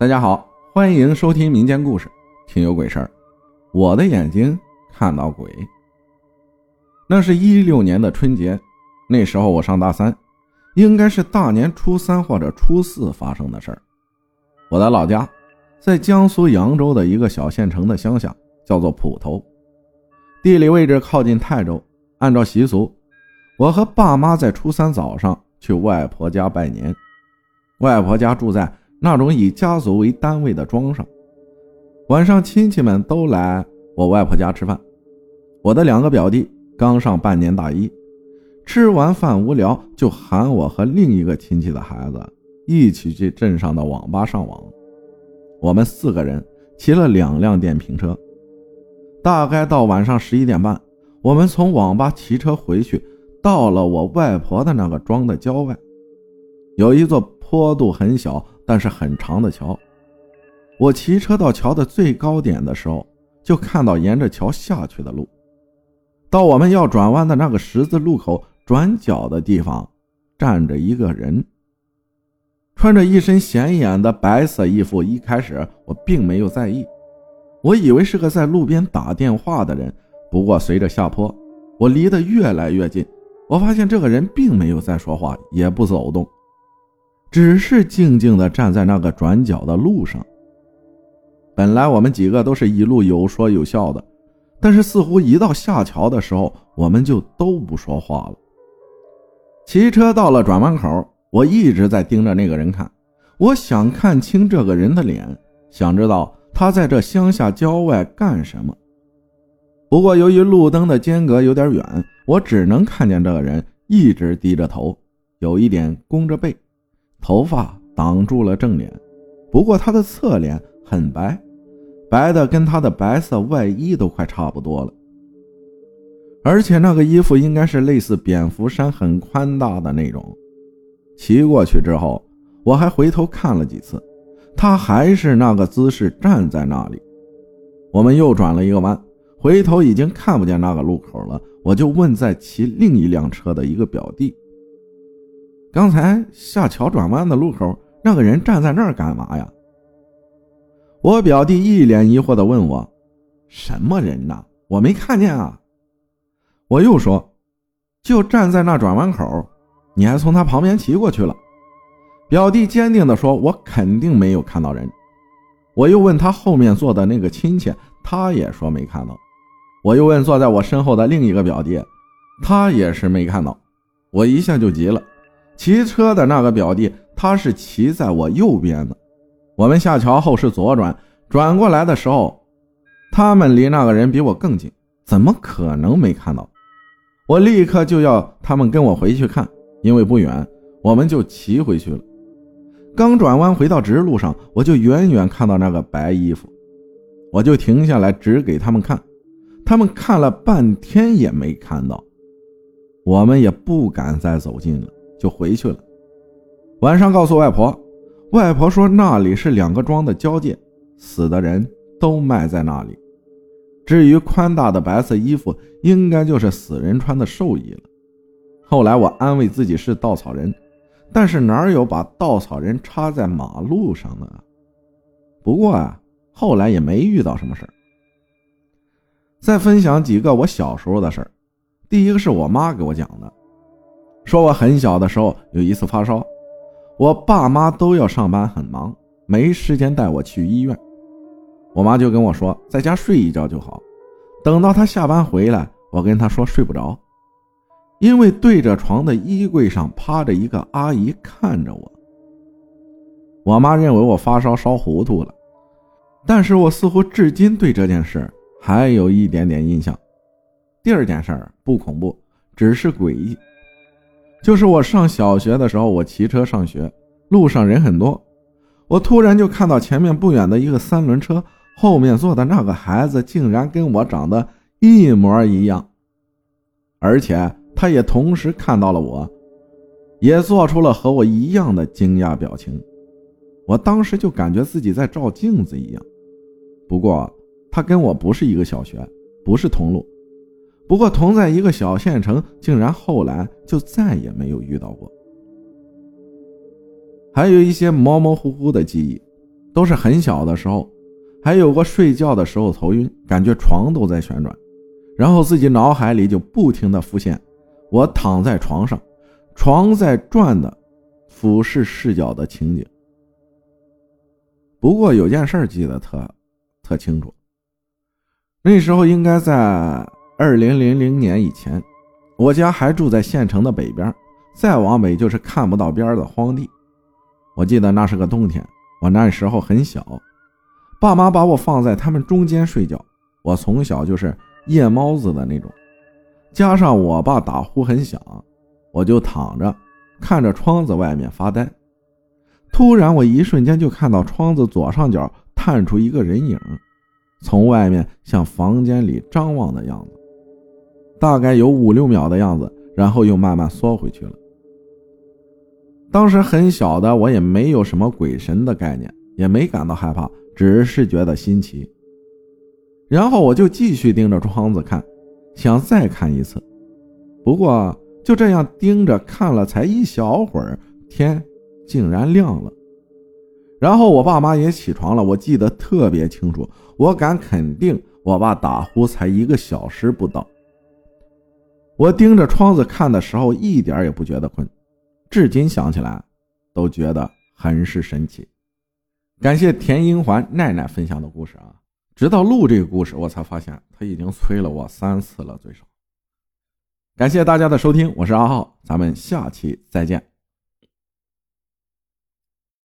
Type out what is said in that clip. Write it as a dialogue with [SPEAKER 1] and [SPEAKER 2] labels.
[SPEAKER 1] 大家好，欢迎收听民间故事，听有鬼事儿。我的眼睛看到鬼。那是一六年的春节，那时候我上大三，应该是大年初三或者初四发生的事儿。我的老家在江苏扬州的一个小县城的乡下，叫做浦头，地理位置靠近泰州。按照习俗，我和爸妈在初三早上去外婆家拜年。外婆家住在。那种以家族为单位的庄上，晚上亲戚们都来我外婆家吃饭。我的两个表弟刚上半年大一，吃完饭无聊，就喊我和另一个亲戚的孩子一起去镇上的网吧上网。我们四个人骑了两辆电瓶车，大概到晚上十一点半，我们从网吧骑车回去，到了我外婆的那个庄的郊外，有一座坡度很小。但是很长的桥，我骑车到桥的最高点的时候，就看到沿着桥下去的路，到我们要转弯的那个十字路口转角的地方，站着一个人，穿着一身显眼的白色衣服。一开始我并没有在意，我以为是个在路边打电话的人。不过随着下坡，我离得越来越近，我发现这个人并没有在说话，也不走动。只是静静地站在那个转角的路上。本来我们几个都是一路有说有笑的，但是似乎一到下桥的时候，我们就都不说话了。骑车到了转弯口，我一直在盯着那个人看，我想看清这个人的脸，想知道他在这乡下郊外干什么。不过由于路灯的间隔有点远，我只能看见这个人一直低着头，有一点弓着背。头发挡住了正脸，不过他的侧脸很白，白的跟他的白色外衣都快差不多了。而且那个衣服应该是类似蝙蝠衫，很宽大的那种。骑过去之后，我还回头看了几次，他还是那个姿势站在那里。我们又转了一个弯，回头已经看不见那个路口了。我就问在骑另一辆车的一个表弟。刚才下桥转弯的路口，那个人站在那儿干嘛呀？我表弟一脸疑惑地问我：“什么人呢？我没看见啊。”我又说：“就站在那转弯口，你还从他旁边骑过去了。”表弟坚定地说：“我肯定没有看到人。”我又问他后面坐的那个亲戚，他也说没看到。我又问坐在我身后的另一个表弟，他也是没看到。我一下就急了。骑车的那个表弟，他是骑在我右边的。我们下桥后是左转，转过来的时候，他们离那个人比我更近，怎么可能没看到？我立刻就要他们跟我回去看，因为不远，我们就骑回去了。刚转弯回到直路上，我就远远看到那个白衣服，我就停下来指给他们看，他们看了半天也没看到，我们也不敢再走近了。就回去了。晚上告诉外婆，外婆说那里是两个庄的交界，死的人都埋在那里。至于宽大的白色衣服，应该就是死人穿的寿衣了。后来我安慰自己是稻草人，但是哪有把稻草人插在马路上的？不过啊，后来也没遇到什么事儿。再分享几个我小时候的事儿。第一个是我妈给我讲的。说我很小的时候有一次发烧，我爸妈都要上班很忙，没时间带我去医院。我妈就跟我说，在家睡一觉就好。等到她下班回来，我跟她说睡不着，因为对着床的衣柜上趴着一个阿姨看着我。我妈认为我发烧烧糊涂了，但是我似乎至今对这件事还有一点点印象。第二件事不恐怖，只是诡异。就是我上小学的时候，我骑车上学，路上人很多，我突然就看到前面不远的一个三轮车，后面坐的那个孩子竟然跟我长得一模一样，而且他也同时看到了我，也做出了和我一样的惊讶表情。我当时就感觉自己在照镜子一样。不过他跟我不是一个小学，不是同路。不过同在一个小县城，竟然后来就再也没有遇到过。还有一些模模糊糊的记忆，都是很小的时候，还有过睡觉的时候头晕，感觉床都在旋转，然后自己脑海里就不停的浮现我躺在床上，床在转的俯视视角的情景。不过有件事记得特特清楚，那时候应该在二零零零年以前，我家还住在县城的北边，再往北就是看不到边的荒地。我记得那是个冬天，我那时候很小，爸妈把我放在他们中间睡觉。我从小就是夜猫子的那种，加上我爸打呼很响，我就躺着看着窗子外面发呆。突然，我一瞬间就看到窗子左上角探出一个人影，从外面向房间里张望的样子，大概有五六秒的样子，然后又慢慢缩回去了。当时很小的我也没有什么鬼神的概念，也没感到害怕，只是觉得新奇。然后我就继续盯着窗子看，想再看一次。不过就这样盯着看了才一小会儿，天竟然亮了。然后我爸妈也起床了，我记得特别清楚，我敢肯定，我爸打呼才一个小时不到。我盯着窗子看的时候，一点也不觉得困。至今想起来，都觉得很是神奇。感谢田英环奈奈分享的故事啊！直到录这个故事，我才发现他已经催了我三次了，最少。感谢大家的收听，我是阿浩，咱们下期再见。